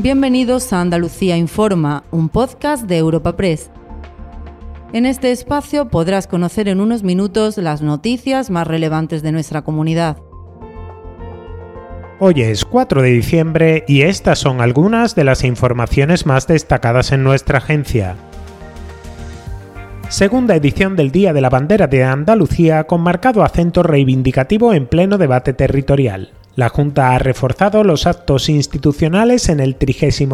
Bienvenidos a Andalucía Informa, un podcast de Europa Press. En este espacio podrás conocer en unos minutos las noticias más relevantes de nuestra comunidad. Hoy es 4 de diciembre y estas son algunas de las informaciones más destacadas en nuestra agencia. Segunda edición del Día de la Bandera de Andalucía con marcado acento reivindicativo en pleno debate territorial. La Junta ha reforzado los actos institucionales en el 36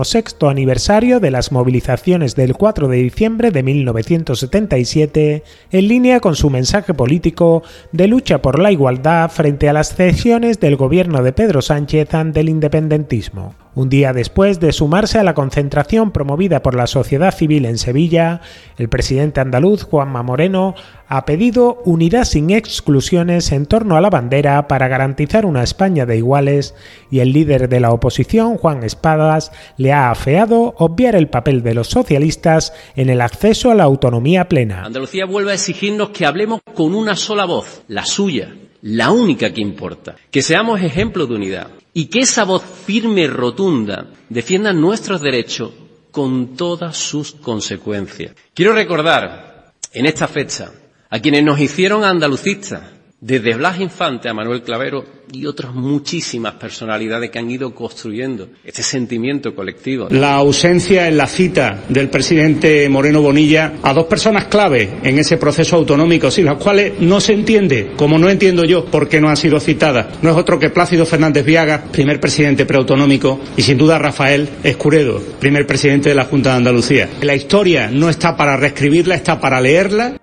aniversario de las movilizaciones del 4 de diciembre de 1977, en línea con su mensaje político de lucha por la igualdad frente a las cesiones del gobierno de Pedro Sánchez ante el independentismo. Un día después de sumarse a la concentración promovida por la sociedad civil en Sevilla, el presidente andaluz Juanma Moreno ha pedido unidad sin exclusiones en torno a la bandera para garantizar una España de iguales y el líder de la oposición, Juan Espadas, le ha afeado obviar el papel de los socialistas en el acceso a la autonomía plena. Andalucía vuelve a exigirnos que hablemos con una sola voz, la suya, la única que importa, que seamos ejemplo de unidad y que esa voz firme y rotunda defienda nuestros derechos con todas sus consecuencias. Quiero recordar en esta fecha a quienes nos hicieron andalucistas, desde Blas Infante a Manuel Clavero y otras muchísimas personalidades que han ido construyendo este sentimiento colectivo. La ausencia en la cita del presidente Moreno Bonilla a dos personas clave en ese proceso autonómico, sin las cuales no se entiende, como no entiendo yo por qué no han sido citadas. No es otro que Plácido Fernández Viaga, primer presidente preautonómico, y sin duda Rafael Escuredo, primer presidente de la Junta de Andalucía. La historia no está para reescribirla, está para leerla.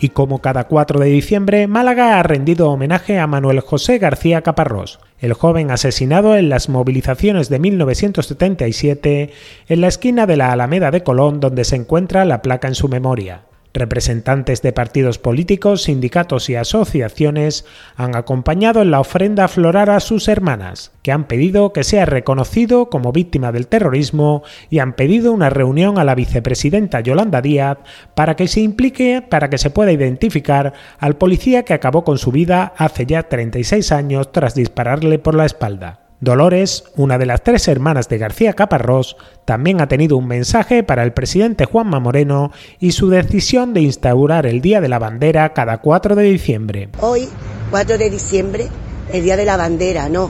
Y como cada 4 de diciembre, Málaga ha rendido homenaje a Manuel José García Caparrós, el joven asesinado en las movilizaciones de 1977 en la esquina de la Alameda de Colón donde se encuentra la placa en su memoria. Representantes de partidos políticos, sindicatos y asociaciones han acompañado en la ofrenda floral a sus hermanas, que han pedido que sea reconocido como víctima del terrorismo y han pedido una reunión a la vicepresidenta Yolanda Díaz para que se implique para que se pueda identificar al policía que acabó con su vida hace ya 36 años tras dispararle por la espalda. Dolores, una de las tres hermanas de García Caparrós, también ha tenido un mensaje para el presidente Juanma Moreno y su decisión de instaurar el Día de la Bandera cada 4 de diciembre. Hoy, 4 de diciembre, el Día de la Bandera, no.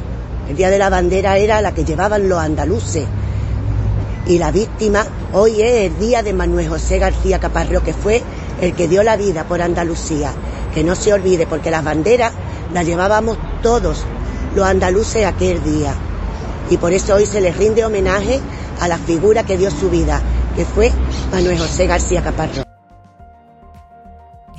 El Día de la Bandera era la que llevaban los andaluces. Y la víctima hoy es el día de Manuel José García Caparrós, que fue el que dio la vida por Andalucía. Que no se olvide, porque las banderas las llevábamos todos, los andaluces aquel día. Y por eso hoy se les rinde homenaje a la figura que dio su vida, que fue Manuel José García Caparrós.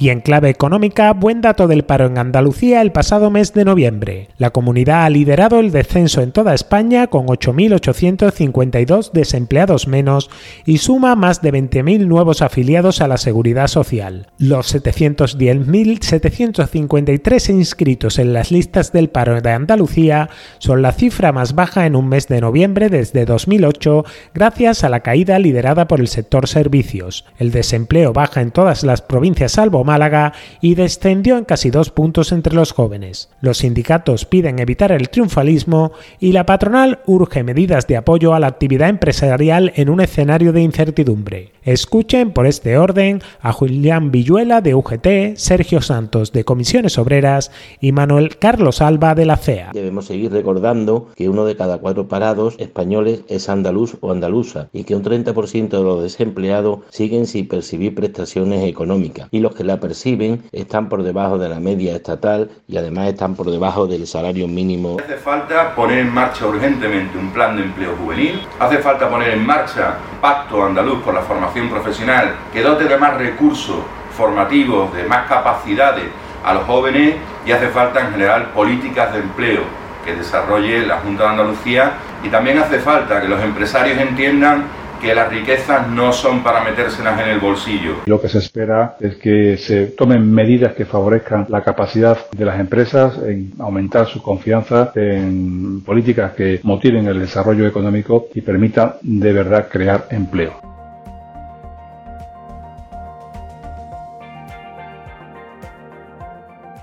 Y en clave económica, buen dato del paro en Andalucía el pasado mes de noviembre. La comunidad ha liderado el descenso en toda España con 8.852 desempleados menos y suma más de 20.000 nuevos afiliados a la seguridad social. Los 710.753 inscritos en las listas del paro de Andalucía son la cifra más baja en un mes de noviembre desde 2008 gracias a la caída liderada por el sector servicios. El desempleo baja en todas las provincias salvo Málaga y descendió en casi dos puntos entre los jóvenes. Los sindicatos piden evitar el triunfalismo y la patronal urge medidas de apoyo a la actividad empresarial en un escenario de incertidumbre. Escuchen por este orden a Julián Villuela de UGT, Sergio Santos de Comisiones Obreras y Manuel Carlos Alba de la CEA. Debemos seguir recordando que uno de cada cuatro parados españoles es andaluz o andaluza y que un 30% de los desempleados siguen sin percibir prestaciones económicas y los que la perciben están por debajo de la media estatal y además están por debajo del salario mínimo. Hace falta poner en marcha urgentemente un plan de empleo juvenil, hace falta poner en marcha Pacto Andaluz por la Formación Profesional que dote de más recursos formativos, de más capacidades a los jóvenes y hace falta en general políticas de empleo que desarrolle la Junta de Andalucía y también hace falta que los empresarios entiendan que las riquezas no son para metérselas en el bolsillo. Lo que se espera es que se tomen medidas que favorezcan la capacidad de las empresas en aumentar su confianza en políticas que motiven el desarrollo económico y permitan de verdad crear empleo.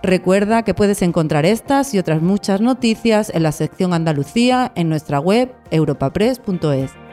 Recuerda que puedes encontrar estas y otras muchas noticias en la sección Andalucía en nuestra web europapress.es.